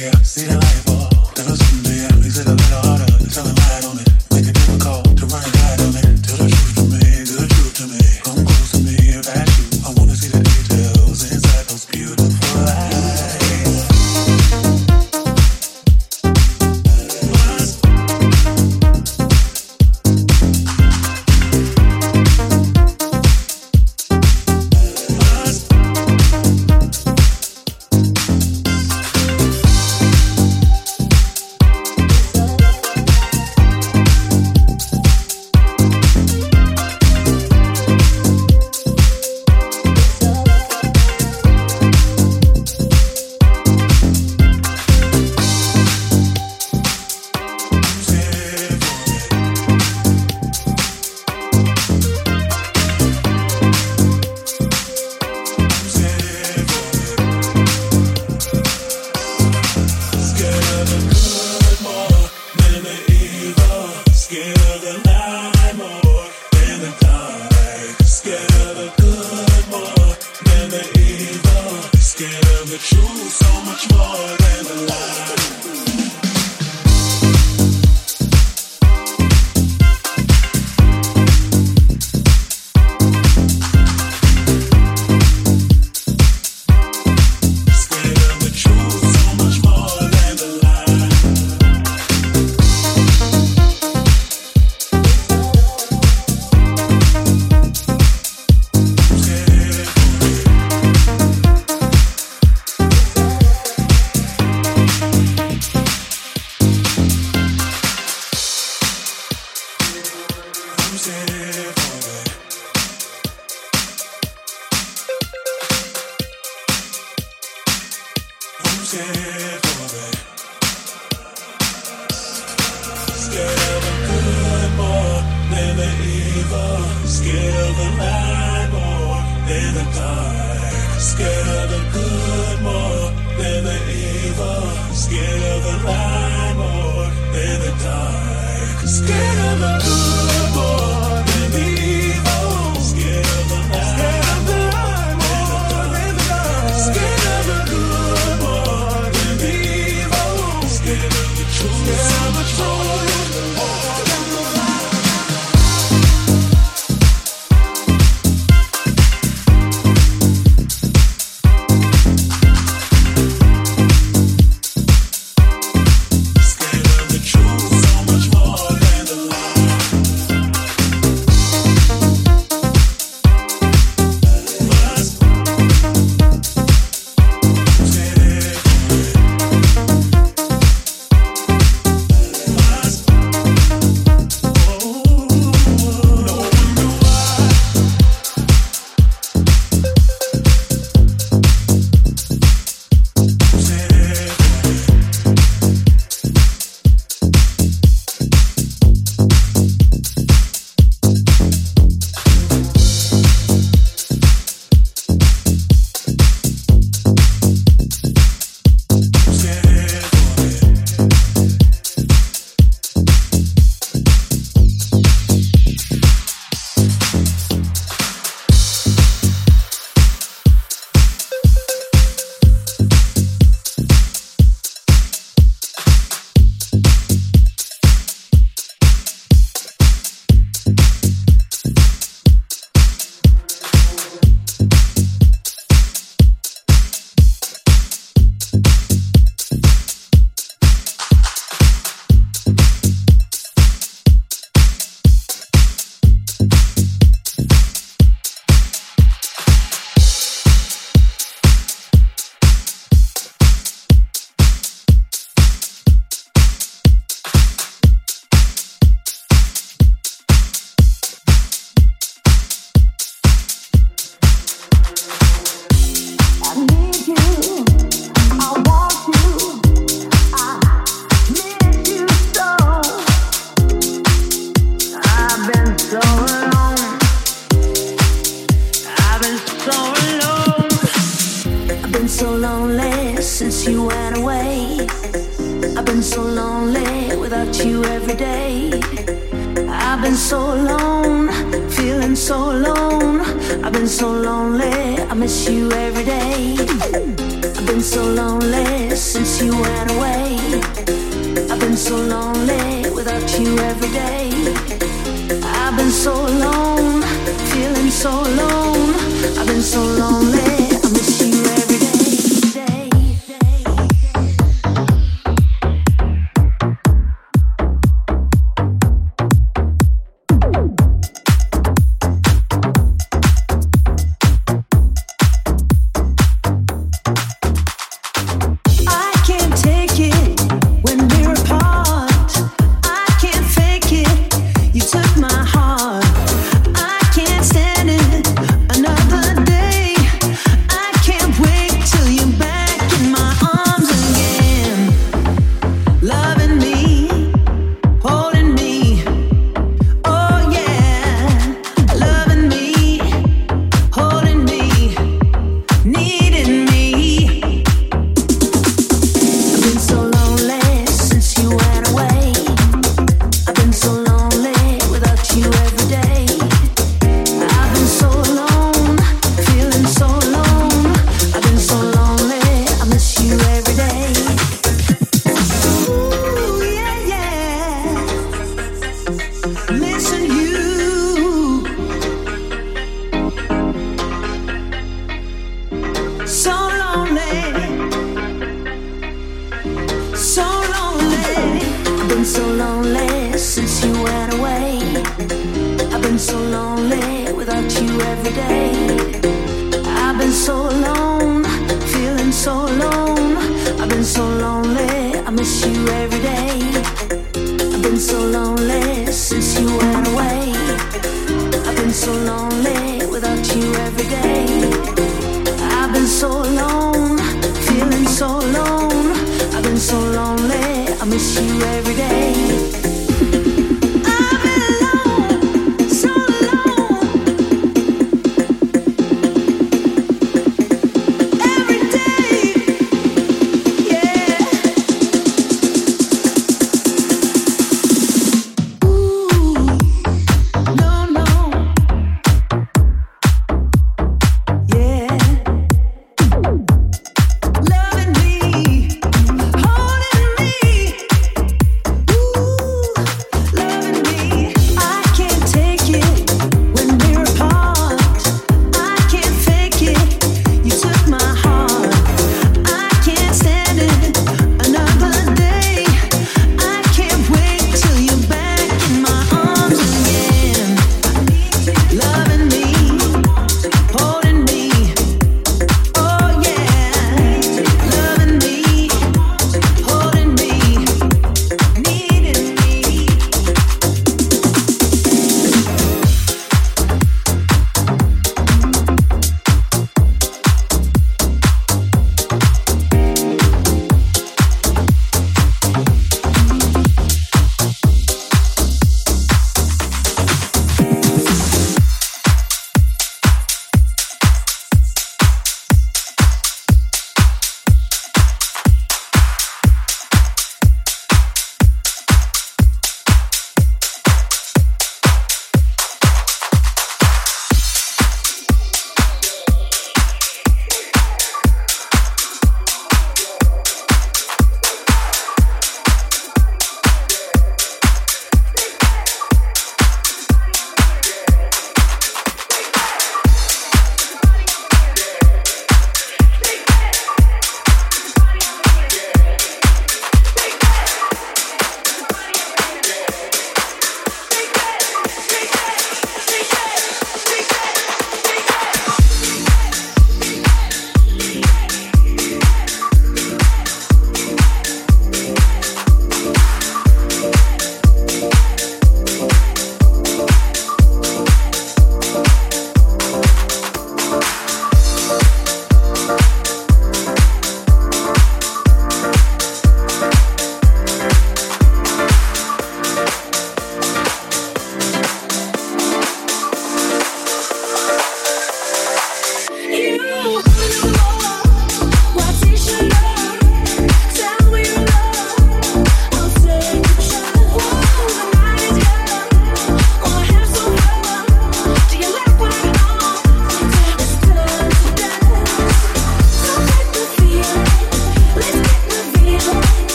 yeah, see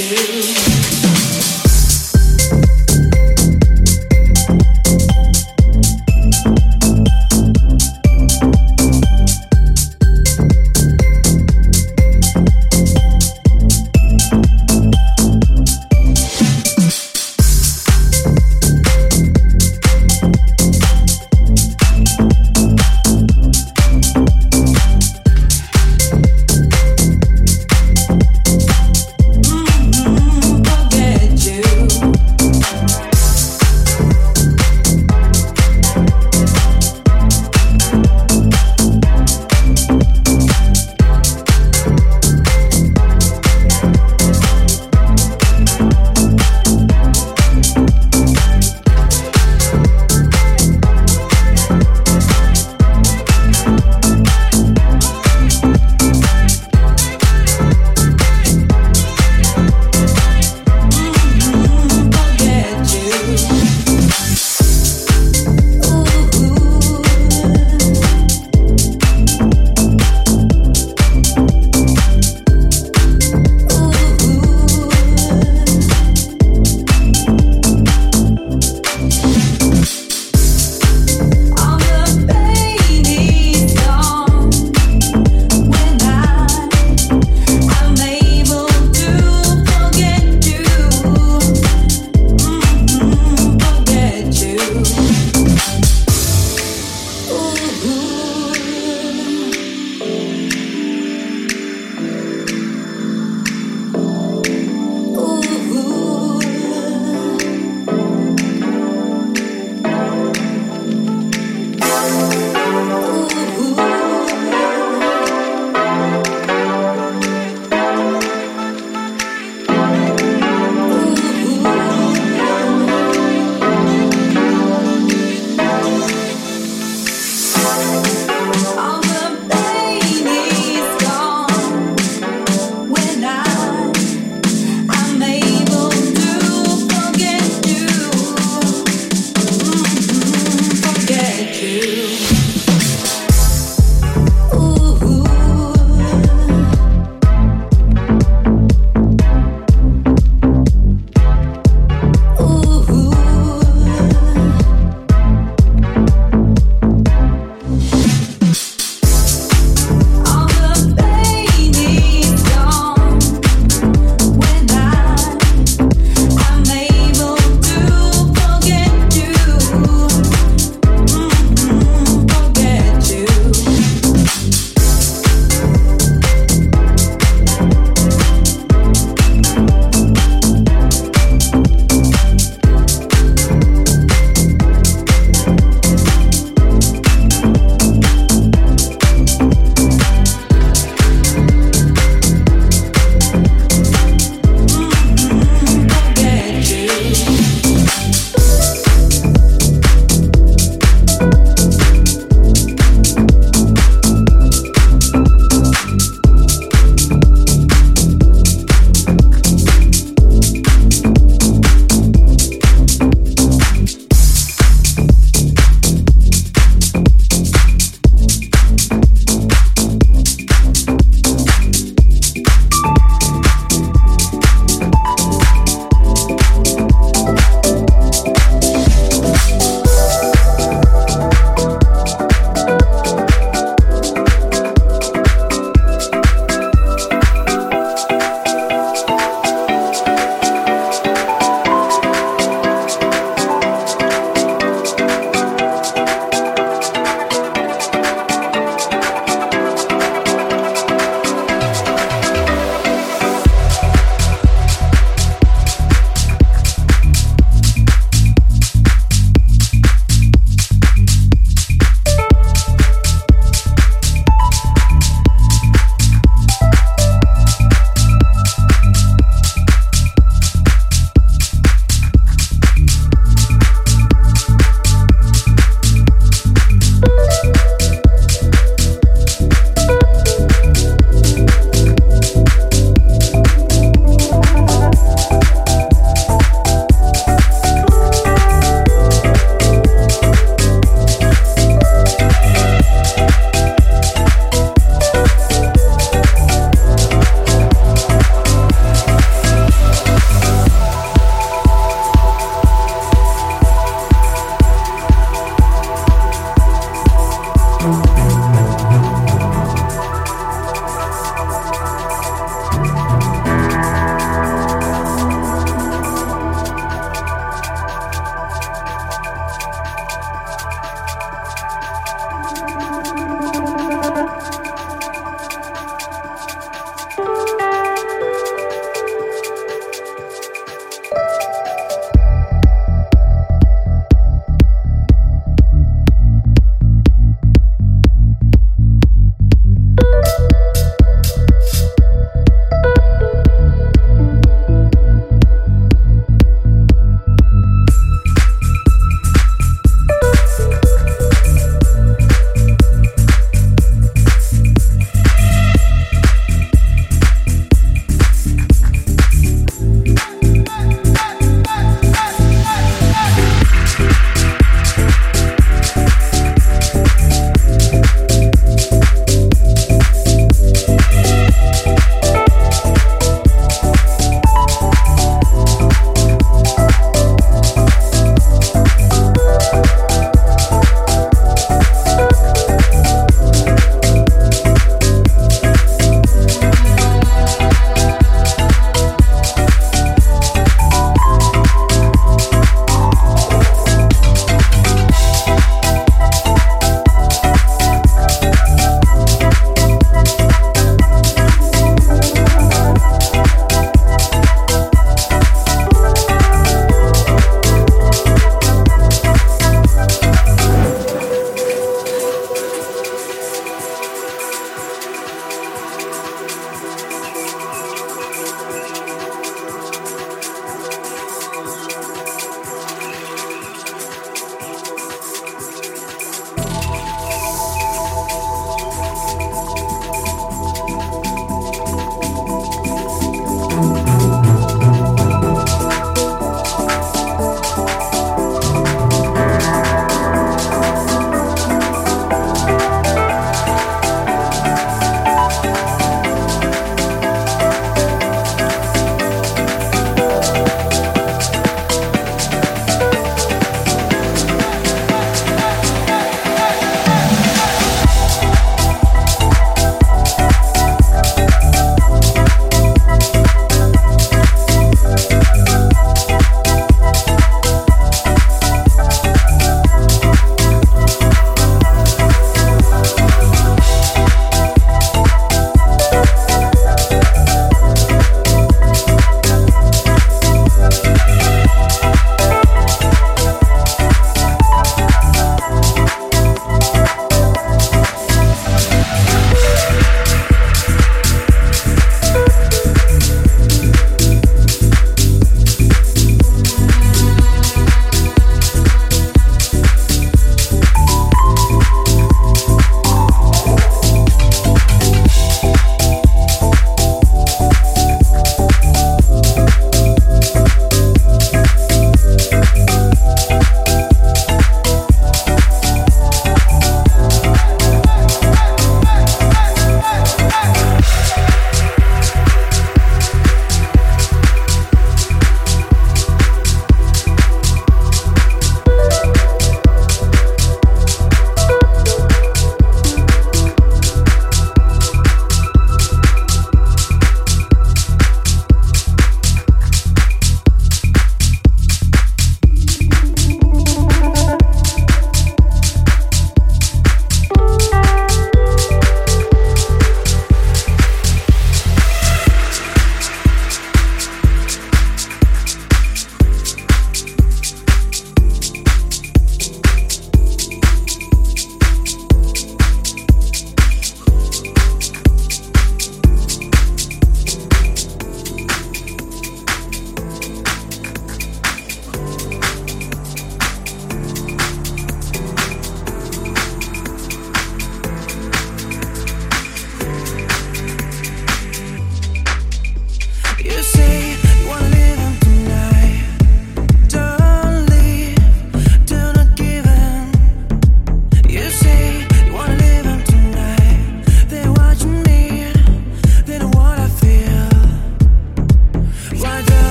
Mm-hmm.